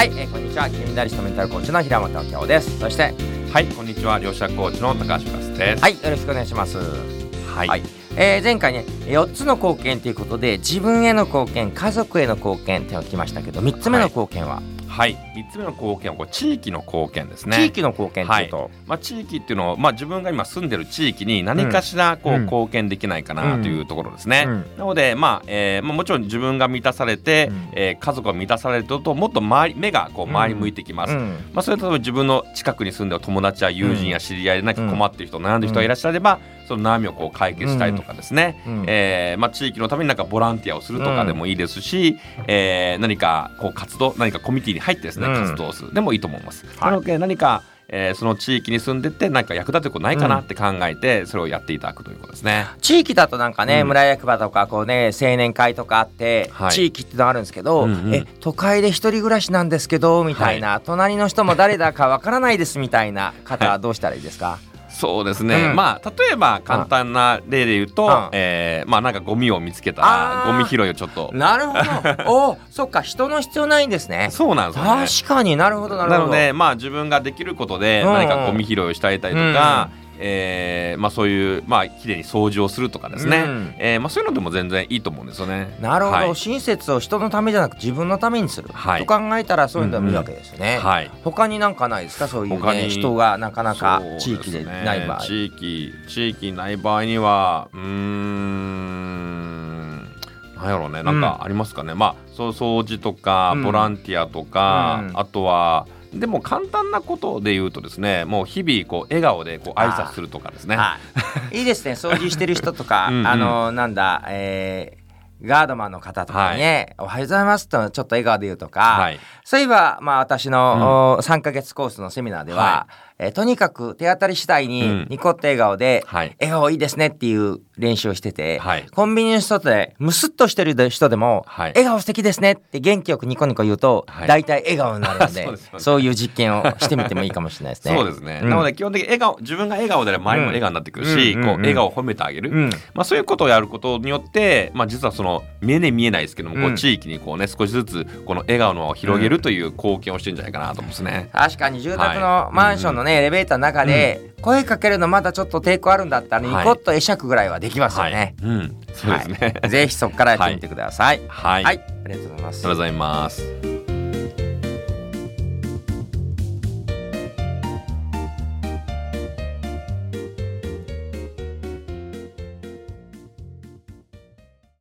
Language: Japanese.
はい、えーこんにちは金メダリストメンタルコーチの平本明夫ですそしてはい、こんにちは。両者コーチの高橋和です。はいよろしくお願いしますはい。はいえー前回ね4つの貢献ということで自分への貢献家族への貢献ってのを聞きましたけど3つ目の貢献は、はい。三つ目の貢献はこれ地域の貢献ですね。地域の貢献っていうと、まあ、地域っていうのを、まあ、自分が今住んでる地域に何かしらこう、うん貢献できないかなというところですね。うん。なので、まあえーまあ、もちろん自分が満たされて、うん。えー家族が満たされるともっと周り目がこう周り向いてきます。うん。まあ、それと例えば自分の近くに住んでる友達や友人や知り合いで何か困ってる人、悩んでる人がいらっしゃれば、その悩みをこう解決したりとかですね、うん。えーまあ、地域のためになんかボランティアをするとかでもいいですし、えー何かこう活動何かコミュニティに入ってですね、うん。活動をする。でもいいと思います。はい。なので何かえーその地域に住んでて何か役立てることないかなって考えてそれをやっていただくということですね。地域だとなんかね、うん。村役場とかこうね青年会とかあって、はい。地域ってのあるんですけど、うんうん。え都会で一人暮らしなんですけどみたいな、隣の人も誰だかわからないですみたいな方はどうしたらいいですか、そうですね、うん。まあ例えば簡単な例で言うと、うん。えーまあなんかゴミを見つけたらゴミ拾いをちょっと。なるほど。おそっか人の必要ないんですね。そうなんですよね。確かになるほどなるほど。なのでまあ自分ができることでうん。うん何かゴミ拾いをしてあげたりとか、えーまあそういうまあきれいに掃除をするとかですね、うん。えーまあそういうのでも全然いいと思うんですよね。なるほど、はい。親切を人のためじゃなく自分のためにする、はい。と考えたらそういうのでもいいわけですよね、はい。他になんかないですか？そういうね他に人がなかなか地域でない場合、すね地域地域ない場合にはうーんなんやろうね。なんかありますかね、まあそう掃除とかうん。ボランティアとか、うん。あとはでも簡単なことで言うとですねもう日々こう笑顔でこう挨拶するとかですね。はい、いいですね。掃除してる人とか うんうん。あのなんだえーガードマンの方とかにね、おはようございますとちょっと笑顔で言うとか、はい。そういえば、まあ、私の、お3ヶ月コースのセミナーでは、はえーとにかく手当たり次第うん。にニコって笑顔で、はい。笑顔いいですねっていう練習をしてて、はい。コンビニの人でムスッとしてる人でも、はい。笑顔素敵ですねって元気よくニコニコ言うと、はい。大体笑顔になるので ね。そういう実験をしてみてもいいかもしれないですね。そうですね、うん。なので基本的に笑顔自分が笑顔であれば周りも笑顔になってくるし、うんうんうん。こう笑顔を褒めてあげる、うん。まあ、そういうことをやることによって、まあ、実はその見えね見えないですけども、こうん。う地域にこうね少しずつこの笑顔の輪を広げるという貢献をしてるんじゃないかなと思うんですね。確かに住宅のはいマンションのね、エレベーターの中で、声かけるのまだちょっと抵抗あるんだったら、ニはいコッと会釈ぐらいはできますよね。うん、そうですね。は いぜひそこからやってみてください。はい、はい、ありありがとうございますがとう。ございます。